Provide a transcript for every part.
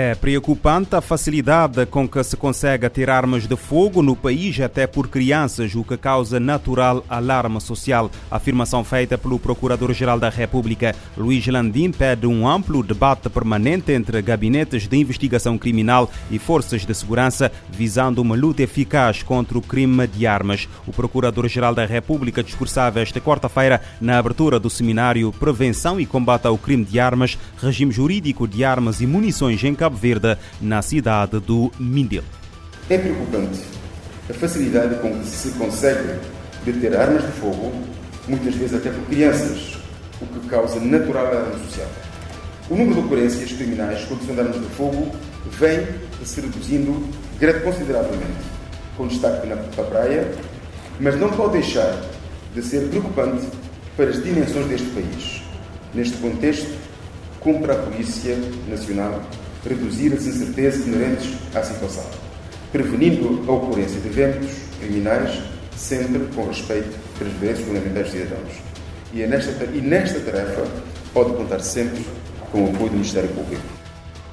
É preocupante a facilidade com que se consegue ter armas de fogo no país, até por crianças, o que causa natural alarme social. Afirmação feita pelo Procurador-Geral da República, Luís Landim, pede um amplo debate permanente entre gabinetes de investigação criminal e forças de segurança, visando uma luta eficaz contra o crime de armas. O Procurador-Geral da República discursava esta quarta-feira na abertura do seminário Prevenção e Combate ao Crime de Armas, Regime Jurídico de Armas e Munições em Cabo Verde, na cidade do Mindelo. É preocupante a facilidade com que se consegue deter armas de fogo, muitas vezes até por crianças, o que causa natural alarme social. O número de ocorrências criminais com de armas de fogo vem se reduzindo consideravelmente, com destaque na praia, mas não pode deixar de ser preocupante para as dimensões deste país. Neste contexto, cumpre a Polícia Nacional reduzir as incertezas inerentes à situação, prevenindo a ocorrência de eventos criminais, sempre com respeito pelos direitos fundamentais dos cidadãos. E, é nesta, e nesta tarefa pode contar sempre com o apoio do Ministério Público.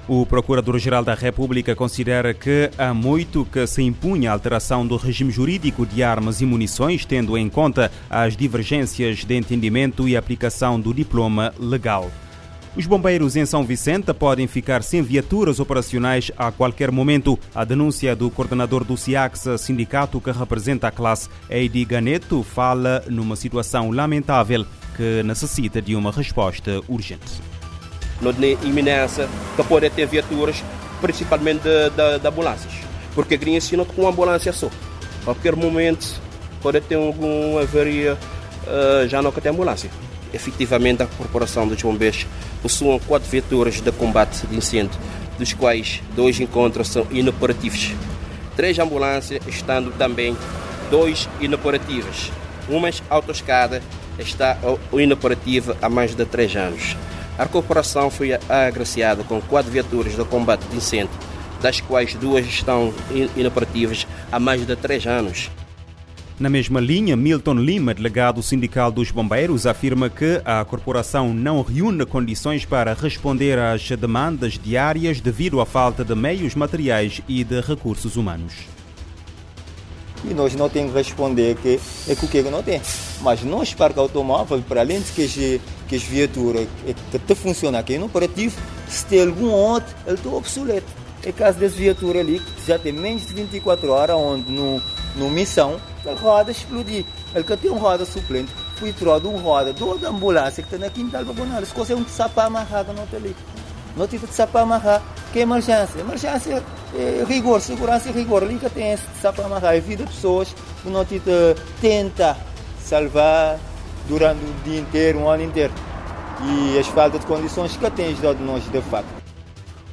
O Procurador-Geral da República considera que há muito que se impunha a alteração do regime jurídico de armas e munições, tendo em conta as divergências de entendimento e aplicação do diploma legal. Os bombeiros em São Vicente podem ficar sem viaturas operacionais a qualquer momento. A denúncia do coordenador do CIAX, sindicato que representa a classe, Eidi Ganeto, fala numa situação lamentável que necessita de uma resposta urgente. Não tem iminência que pode ter viaturas, principalmente de, ambulâncias, porque aqui ensina com ambulância só. A qualquer momento pode ter alguma avaria, uh, já não tem ambulância efetivamente a Corporação dos Bombeiros possuem quatro viaturas de combate de incêndio, dos quais dois encontros são inoperativos. Três ambulâncias estando também dois inoperativas. Uma autoescada está inoperativa há mais de três anos. A corporação foi agraciada com quatro viaturas de combate de incêndio, das quais duas estão inoperativas há mais de três anos. Na mesma linha, Milton Lima, delegado sindical dos bombeiros, afirma que a corporação não reúne condições para responder às demandas diárias devido à falta de meios materiais e de recursos humanos. E nós não temos que responder que é que o que não tem. Mas nós, parque automóvel, para além de que as, que as viaturas que te funcionam aqui no operativo, se tem algum outro, ele está obsoleto. É caso dessa viatura ali, que já tem menos de 24 horas, onde no, no missão, a roda explodir. Ele que tem uma roda suplente, fui troado um roda, duas ambulância que está na quintal para Se consegue um sapo amarrado, não está ali. Não tem de sapo amarrar, que é emergência. Emergência é rigor, segurança e rigor. Ali que tem esse sapo amarrar, é vida de pessoas que não te tenta salvar durante o dia inteiro, um ano inteiro. E as faltas de condições que tens de nós de facto.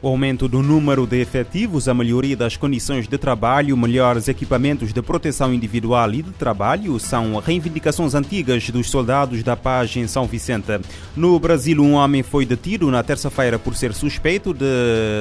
O aumento do número de efetivos, a melhoria das condições de trabalho, melhores equipamentos de proteção individual e de trabalho são reivindicações antigas dos soldados da paz em São Vicente. No Brasil, um homem foi detido na terça-feira por ser suspeito de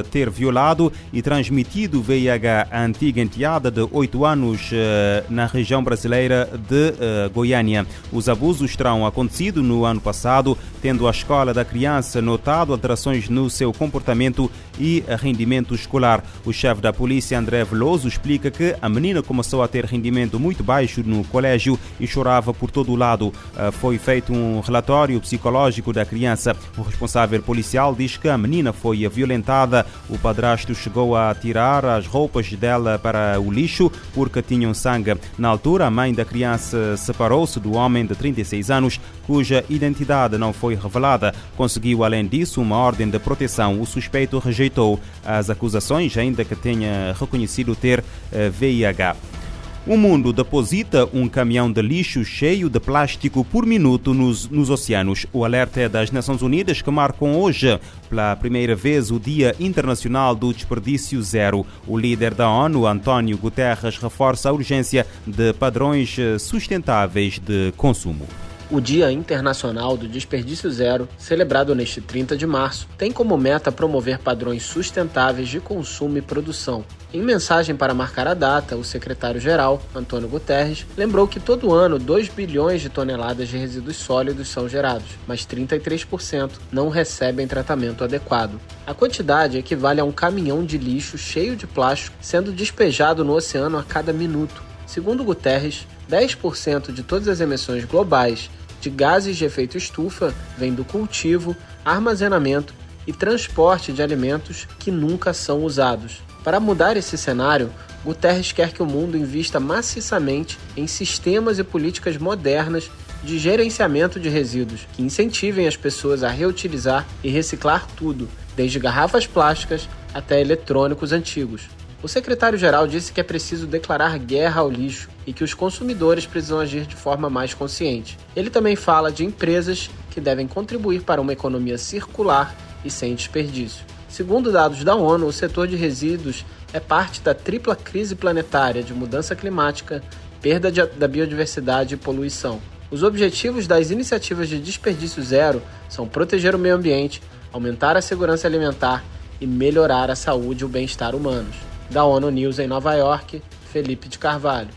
ter violado e transmitido VIH à antiga enteada de 8 anos eh, na região brasileira de eh, Goiânia. Os abusos terão acontecido no ano passado, tendo a escola da criança notado alterações no seu comportamento e rendimento escolar. O chefe da polícia, André Veloso, explica que a menina começou a ter rendimento muito baixo no colégio e chorava por todo o lado. Ah, foi feito um relatório psicológico da criança. O responsável policial diz que a menina foi violentada. O padrasto chegou a tirar as roupas dela para o lixo porque tinham sangue. Na altura, a mãe da criança separou-se do homem de 36 anos, cuja identidade não foi revelada. Conseguiu, além disso, uma ordem de proteção. O suspeito rejeitou rejeitou as acusações, ainda que tenha reconhecido ter VIH. Eh, o mundo deposita um caminhão de lixo cheio de plástico por minuto nos, nos, oceanos. O alerta é das Nações Unidas que marcam hoje, pela primeira vez, o Dia Internacional do Desperdício Zero. O líder da ONU, António Guterres, reforça a urgência de padrões eh, sustentáveis de consumo. O Dia Internacional do Desperdício Zero, celebrado neste 30 de março, tem como meta promover padrões sustentáveis de consumo e produção. Em mensagem para marcar a data, o secretário-geral, Antônio Guterres, lembrou que todo ano 2 bilhões de toneladas de resíduos sólidos são gerados, mas 33% não recebem tratamento adequado. A quantidade equivale a um caminhão de lixo cheio de plástico sendo despejado no oceano a cada minuto. Segundo Guterres, 10% de todas as emissões globais de gases de efeito estufa vem do cultivo, armazenamento e transporte de alimentos que nunca são usados. Para mudar esse cenário, Guterres quer que o mundo invista maciçamente em sistemas e políticas modernas de gerenciamento de resíduos que incentivem as pessoas a reutilizar e reciclar tudo, desde garrafas plásticas até eletrônicos antigos. O secretário-geral disse que é preciso declarar guerra ao lixo e que os consumidores precisam agir de forma mais consciente. Ele também fala de empresas que devem contribuir para uma economia circular e sem desperdício. Segundo dados da ONU, o setor de resíduos é parte da tripla crise planetária de mudança climática, perda de, da biodiversidade e poluição. Os objetivos das iniciativas de desperdício zero são proteger o meio ambiente, aumentar a segurança alimentar e melhorar a saúde e o bem-estar humanos da ONU News em Nova York, Felipe de Carvalho.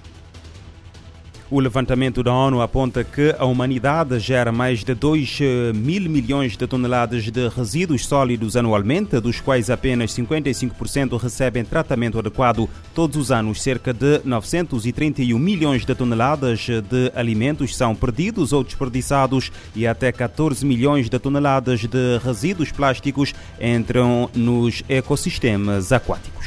O levantamento da ONU aponta que a humanidade gera mais de 2 eh, mil milhões de toneladas de resíduos sólidos anualmente, dos quais apenas 55% recebem tratamento adequado. Todos os anos, cerca de 931 milhões de toneladas de alimentos são perdidos ou desperdiçados e até 14 milhões de toneladas de resíduos plásticos entram nos ecossistemas aquáticos.